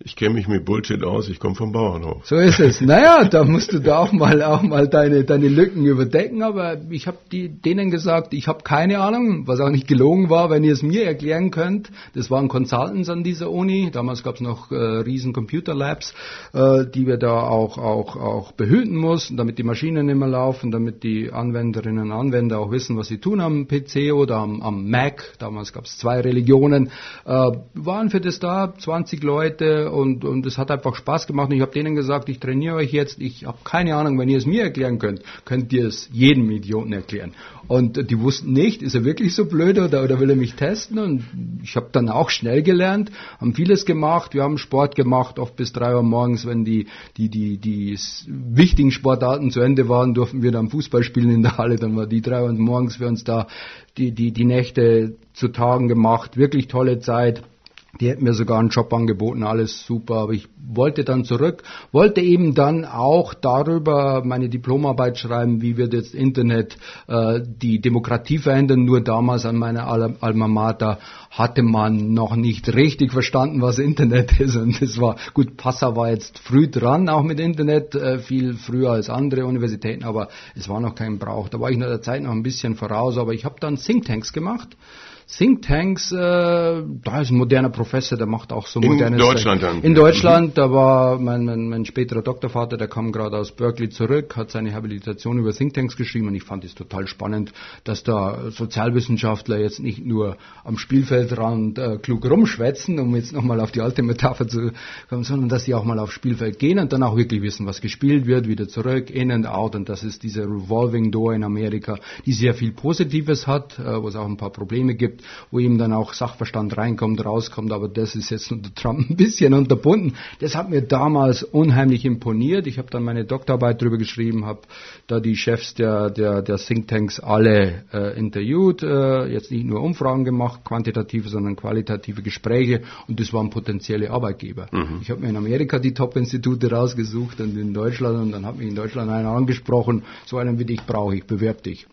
Ich kenne mich mit Bullshit aus, ich komme vom Bauernhof. So ist es. Naja, da musst du da auch mal auch mal deine, deine Lücken überdecken, aber ich habe denen gesagt, ich habe keine Ahnung, was auch nicht gelogen war, wenn ihr es mir erklären könnt. Das waren Consultants an dieser Uni, damals gab es noch äh, riesen Computer Labs, äh, die wir da auch, auch, auch behüten mussten, damit die Maschinen immer laufen, damit die Anwenderinnen und Anwender auch wissen, was sie tun am PC oder am, am Mac. Damals gab es zwei Religionen. Äh, waren für das da 20 Leute und, und es hat einfach Spaß gemacht. Und ich habe denen gesagt, ich trainiere euch jetzt, ich habe keine Ahnung, wenn ihr es mir erklären könnt, könnt ihr es jedem Idioten erklären. Und die wussten nicht, ist er wirklich so blöd oder, oder will er mich testen? Und ich habe dann auch schnell gelernt, haben vieles gemacht, wir haben Sport gemacht, oft bis drei Uhr morgens, wenn die, die, die, die wichtigen Sportarten zu Ende waren, durften wir dann Fußball spielen in der Halle, dann war die drei Uhr morgens für uns da die, die, die Nächte zu Tagen gemacht, wirklich tolle Zeit. Die hätten mir sogar einen Job angeboten, alles super, aber ich wollte dann zurück, wollte eben dann auch darüber meine Diplomarbeit schreiben, wie wird jetzt Internet äh, die Demokratie verändern. Nur damals an meiner Alma Mater hatte man noch nicht richtig verstanden, was Internet [LAUGHS] ist. Und es war, gut, Passau war jetzt früh dran, auch mit Internet, äh, viel früher als andere Universitäten, aber es war noch kein Brauch. Da war ich in der Zeit noch ein bisschen voraus, aber ich habe dann Thinktanks gemacht Thinktanks, äh, da ist ein moderner Professor, der macht auch so moderne In Deutschland dann? In Deutschland, mhm. da war mein, mein, mein späterer Doktorvater, der kam gerade aus Berkeley zurück, hat seine Habilitation über Thinktanks geschrieben und ich fand es total spannend, dass da Sozialwissenschaftler jetzt nicht nur am Spielfeldrand äh, klug rumschwätzen, um jetzt nochmal auf die alte Metapher zu kommen, sondern dass sie auch mal aufs Spielfeld gehen und dann auch wirklich wissen, was gespielt wird, wieder zurück, in and out und das ist diese Revolving Door in Amerika, die sehr viel Positives hat, äh, wo es auch ein paar Probleme gibt, wo eben dann auch Sachverstand reinkommt, rauskommt, aber das ist jetzt unter Trump ein bisschen unterbunden. Das hat mir damals unheimlich imponiert. Ich habe dann meine Doktorarbeit darüber geschrieben, habe da die Chefs der, der, der Thinktanks alle äh, interviewt, äh, jetzt nicht nur Umfragen gemacht, quantitative, sondern qualitative Gespräche und das waren potenzielle Arbeitgeber. Mhm. Ich habe mir in Amerika die Top-Institute rausgesucht und in Deutschland und dann hat mich in Deutschland einer angesprochen, so einen wie dich brauche ich, bewerb dich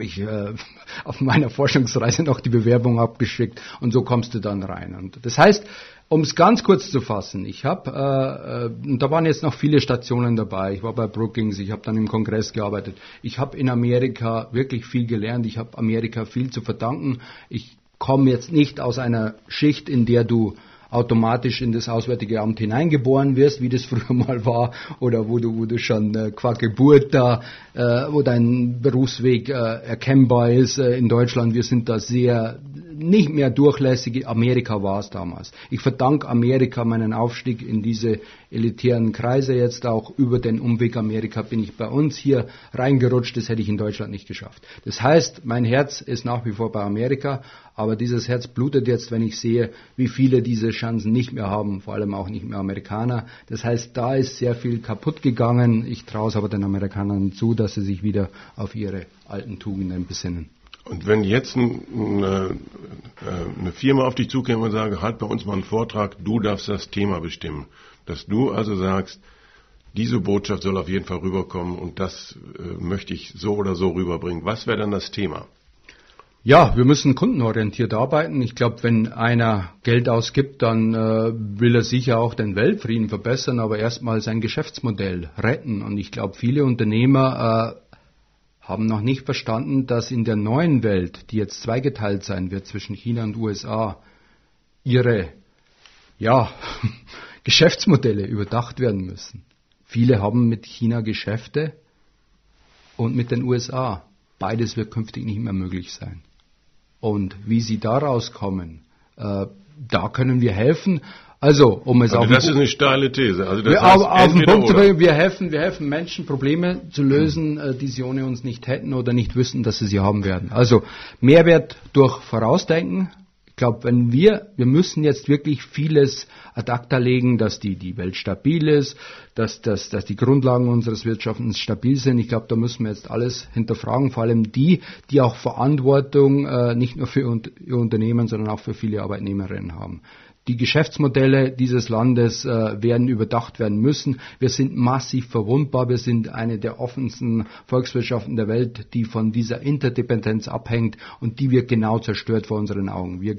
ich äh, [LAUGHS] auf meiner Forschungsreise noch die Bewerbung abgeschickt und so kommst du dann rein. Und das heißt, um es ganz kurz zu fassen, ich habe, äh, äh, da waren jetzt noch viele Stationen dabei. Ich war bei Brookings, ich habe dann im Kongress gearbeitet. Ich habe in Amerika wirklich viel gelernt. Ich habe Amerika viel zu verdanken. Ich komme jetzt nicht aus einer Schicht, in der du automatisch in das Auswärtige Amt hineingeboren wirst, wie das [LAUGHS] früher mal war, oder wo du, wo du schon äh, qua Geburt da, äh, wo dein Berufsweg äh, erkennbar ist äh, in Deutschland. Wir sind da sehr nicht mehr durchlässig. Amerika war es damals. Ich verdanke Amerika meinen Aufstieg in diese elitären Kreise jetzt auch über den Umweg Amerika bin ich bei uns hier reingerutscht. Das hätte ich in Deutschland nicht geschafft. Das heißt, mein Herz ist nach wie vor bei Amerika, aber dieses Herz blutet jetzt, wenn ich sehe, wie viele diese Chancen nicht mehr haben, vor allem auch nicht mehr Amerikaner. Das heißt, da ist sehr viel kaputt gegangen. Ich traue es aber den Amerikanern zu, dass sie sich wieder auf ihre alten Tugenden besinnen. Und wenn jetzt eine, äh, eine Firma auf dich zukäme und sage, halt bei uns mal einen Vortrag, du darfst das Thema bestimmen, dass du also sagst, diese Botschaft soll auf jeden Fall rüberkommen und das äh, möchte ich so oder so rüberbringen. Was wäre dann das Thema? Ja, wir müssen kundenorientiert arbeiten. Ich glaube, wenn einer Geld ausgibt, dann äh, will er sicher auch den Weltfrieden verbessern, aber erstmal sein Geschäftsmodell retten. Und ich glaube, viele Unternehmer äh, haben noch nicht verstanden, dass in der neuen Welt, die jetzt zweigeteilt sein wird zwischen China und USA, ihre ja, [LAUGHS] Geschäftsmodelle überdacht werden müssen. Viele haben mit China Geschäfte und mit den USA. Beides wird künftig nicht mehr möglich sein. Und wie sie da rauskommen, äh, da können wir helfen. Also, um es also auf das ist eine steile These. Also das wir, heißt, auf, den Punkt zu bringen, wir helfen, wir helfen Menschen, Probleme zu lösen, hm. die sie ohne uns nicht hätten oder nicht wüssten, dass sie sie haben werden. Also Mehrwert durch Vorausdenken, ich glaube, wenn wir, wir müssen jetzt wirklich vieles ad acta legen, dass die, die Welt stabil ist, dass, dass, dass die Grundlagen unseres Wirtschaftens stabil sind. Ich glaube, da müssen wir jetzt alles hinterfragen, vor allem die, die auch Verantwortung äh, nicht nur für ihr Unternehmen, sondern auch für viele Arbeitnehmerinnen haben. Die Geschäftsmodelle dieses Landes äh, werden überdacht werden müssen. Wir sind massiv verwundbar. Wir sind eine der offensten Volkswirtschaften der Welt, die von dieser Interdependenz abhängt und die wird genau zerstört vor unseren Augen. Wir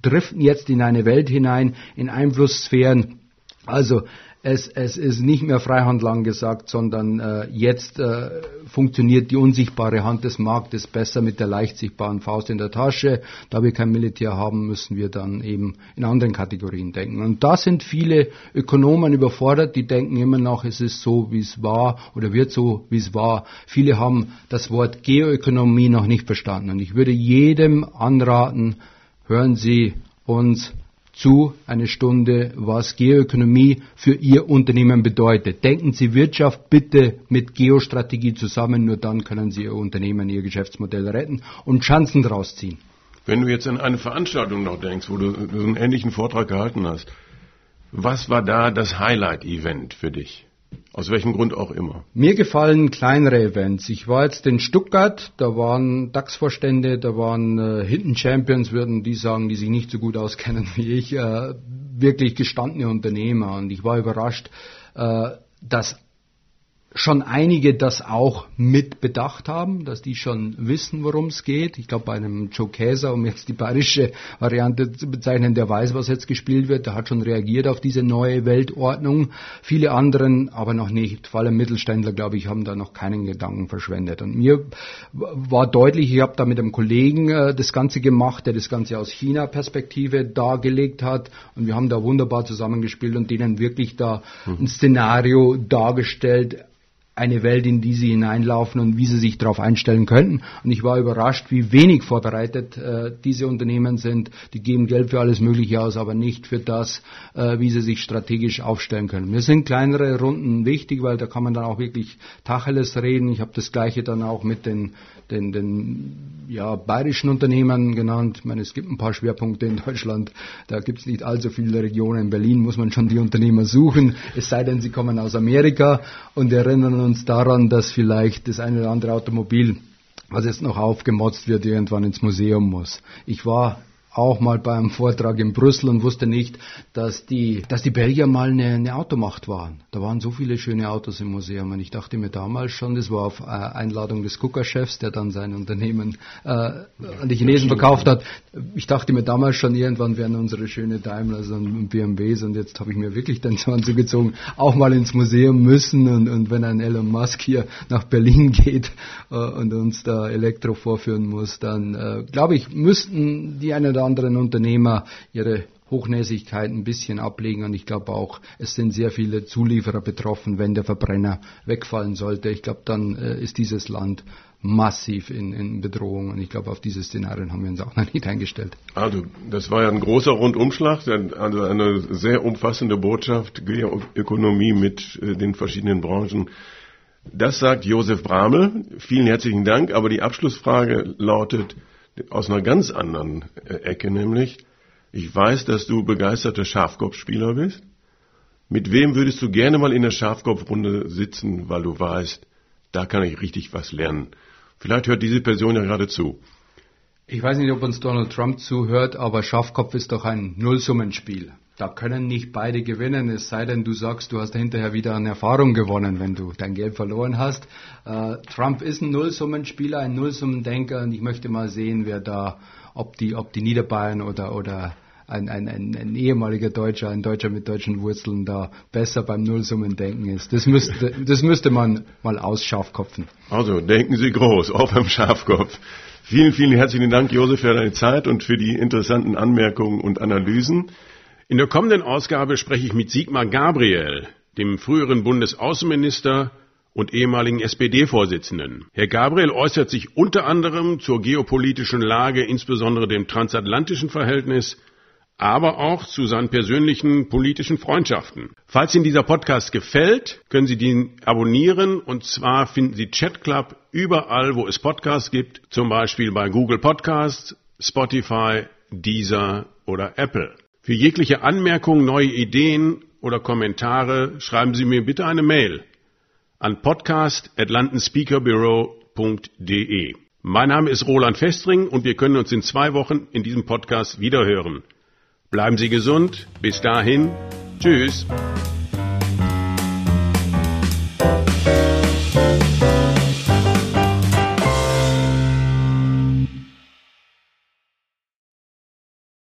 driften jetzt in eine Welt hinein, in Einflusssphären. Also es, es ist nicht mehr Freihandlang gesagt, sondern äh, jetzt äh, funktioniert die unsichtbare Hand des Marktes besser mit der leicht sichtbaren Faust in der Tasche. Da wir kein Militär haben, müssen wir dann eben in anderen Kategorien denken. Und da sind viele Ökonomen überfordert, die denken immer noch, es ist so, wie es war oder wird so, wie es war. Viele haben das Wort Geoökonomie noch nicht verstanden. Und ich würde jedem anraten, hören Sie uns zu eine Stunde, was Geoökonomie für Ihr Unternehmen bedeutet. Denken Sie Wirtschaft bitte mit Geostrategie zusammen, nur dann können Sie Ihr Unternehmen, Ihr Geschäftsmodell retten und Chancen draus ziehen. Wenn du jetzt an eine Veranstaltung noch denkst, wo du so einen ähnlichen Vortrag gehalten hast, was war da das Highlight-Event für dich? Aus welchem Grund auch immer. Mir gefallen kleinere Events. Ich war jetzt in Stuttgart, da waren DAX-Vorstände, da waren äh, Hidden Champions, würden die sagen, die sich nicht so gut auskennen [LAUGHS] wie ich, äh, wirklich gestandene Unternehmer. Und ich war überrascht, äh, dass schon einige das auch mit bedacht haben, dass die schon wissen, worum es geht. Ich glaube, bei einem Joe Käser, um jetzt die bayerische Variante zu bezeichnen, der weiß, was jetzt gespielt wird, der hat schon reagiert auf diese neue Weltordnung. Viele anderen aber noch nicht. Vor allem Mittelständler, glaube ich, haben da noch keinen Gedanken verschwendet. Und mir war deutlich, ich habe da mit einem Kollegen äh, das Ganze gemacht, der das Ganze aus China-Perspektive dargelegt hat. Und wir haben da wunderbar zusammengespielt und denen wirklich da ein Szenario dargestellt, eine Welt, in die sie hineinlaufen und wie sie sich darauf einstellen könnten. Und ich war überrascht, wie wenig vorbereitet äh, diese Unternehmen sind. Die geben Geld für alles Mögliche aus, aber nicht für das, äh, wie sie sich strategisch aufstellen können. Mir sind kleinere Runden wichtig, weil da kann man dann auch wirklich Tacheles reden. Ich habe das Gleiche dann auch mit den, den, den ja, bayerischen Unternehmen genannt. Ich meine, es gibt ein paar Schwerpunkte in Deutschland. Da gibt es nicht allzu viele Regionen. In Berlin muss man schon die Unternehmer suchen, es sei denn, sie kommen aus Amerika und erinnern uns daran, dass vielleicht das eine oder andere Automobil, was jetzt noch aufgemotzt wird, irgendwann ins Museum muss. Ich war auch mal beim Vortrag in Brüssel und wusste nicht, dass die, dass die Belgier mal eine, eine Automacht waren. Da waren so viele schöne Autos im Museum und ich dachte mir damals schon, das war auf äh, Einladung des Kucker-Chefs, der dann sein Unternehmen äh, an die Chinesen verkauft hat. Ich dachte mir damals schon, irgendwann werden unsere schöne Daimlers und BMWs und jetzt habe ich mir wirklich den Zorn zugezogen, auch mal ins Museum müssen und, und wenn ein Elon Musk hier nach Berlin geht äh, und uns da Elektro vorführen muss, dann äh, glaube ich, müssten die eine oder anderen Unternehmer ihre Hochnäsigkeit ein bisschen ablegen und ich glaube auch, es sind sehr viele Zulieferer betroffen, wenn der Verbrenner wegfallen sollte. Ich glaube, dann äh, ist dieses Land massiv in, in Bedrohung und ich glaube, auf diese Szenarien haben wir uns auch noch nicht eingestellt. Also, das war ja ein großer Rundumschlag, also eine sehr umfassende Botschaft, Geoökonomie mit äh, den verschiedenen Branchen. Das sagt Josef Bramel. Vielen herzlichen Dank. Aber die Abschlussfrage lautet, aus einer ganz anderen äh, Ecke, nämlich, ich weiß, dass du begeisterter Schafkopfspieler bist. Mit wem würdest du gerne mal in der Schafkopfrunde sitzen, weil du weißt, da kann ich richtig was lernen? Vielleicht hört diese Person ja gerade zu. Ich weiß nicht, ob uns Donald Trump zuhört, aber Schafkopf ist doch ein Nullsummenspiel. Da können nicht beide gewinnen, es sei denn, du sagst, du hast hinterher wieder an Erfahrung gewonnen, wenn du dein Geld verloren hast. Äh, Trump ist ein Nullsummenspieler, ein Nullsummendenker und ich möchte mal sehen, wer da, ob die, ob die Niederbayern oder, oder ein, ein, ein, ein ehemaliger Deutscher, ein Deutscher mit deutschen Wurzeln da besser beim Nullsummendenken ist. Das müsste, das müsste man mal ausschafkopfen. Also denken Sie groß, auch beim Schafkopf. Vielen, vielen herzlichen Dank, Josef, für deine Zeit und für die interessanten Anmerkungen und Analysen. In der kommenden Ausgabe spreche ich mit Sigmar Gabriel, dem früheren Bundesaußenminister und ehemaligen SPD-Vorsitzenden. Herr Gabriel äußert sich unter anderem zur geopolitischen Lage, insbesondere dem transatlantischen Verhältnis, aber auch zu seinen persönlichen politischen Freundschaften. Falls Ihnen dieser Podcast gefällt, können Sie den abonnieren und zwar finden Sie Chat Club überall, wo es Podcasts gibt, zum Beispiel bei Google Podcasts, Spotify, Deezer oder Apple. Für jegliche Anmerkungen, neue Ideen oder Kommentare schreiben Sie mir bitte eine Mail an podcast@landenspeakerbureau.de. Mein Name ist Roland Festring und wir können uns in zwei Wochen in diesem Podcast wiederhören. Bleiben Sie gesund. Bis dahin. Tschüss.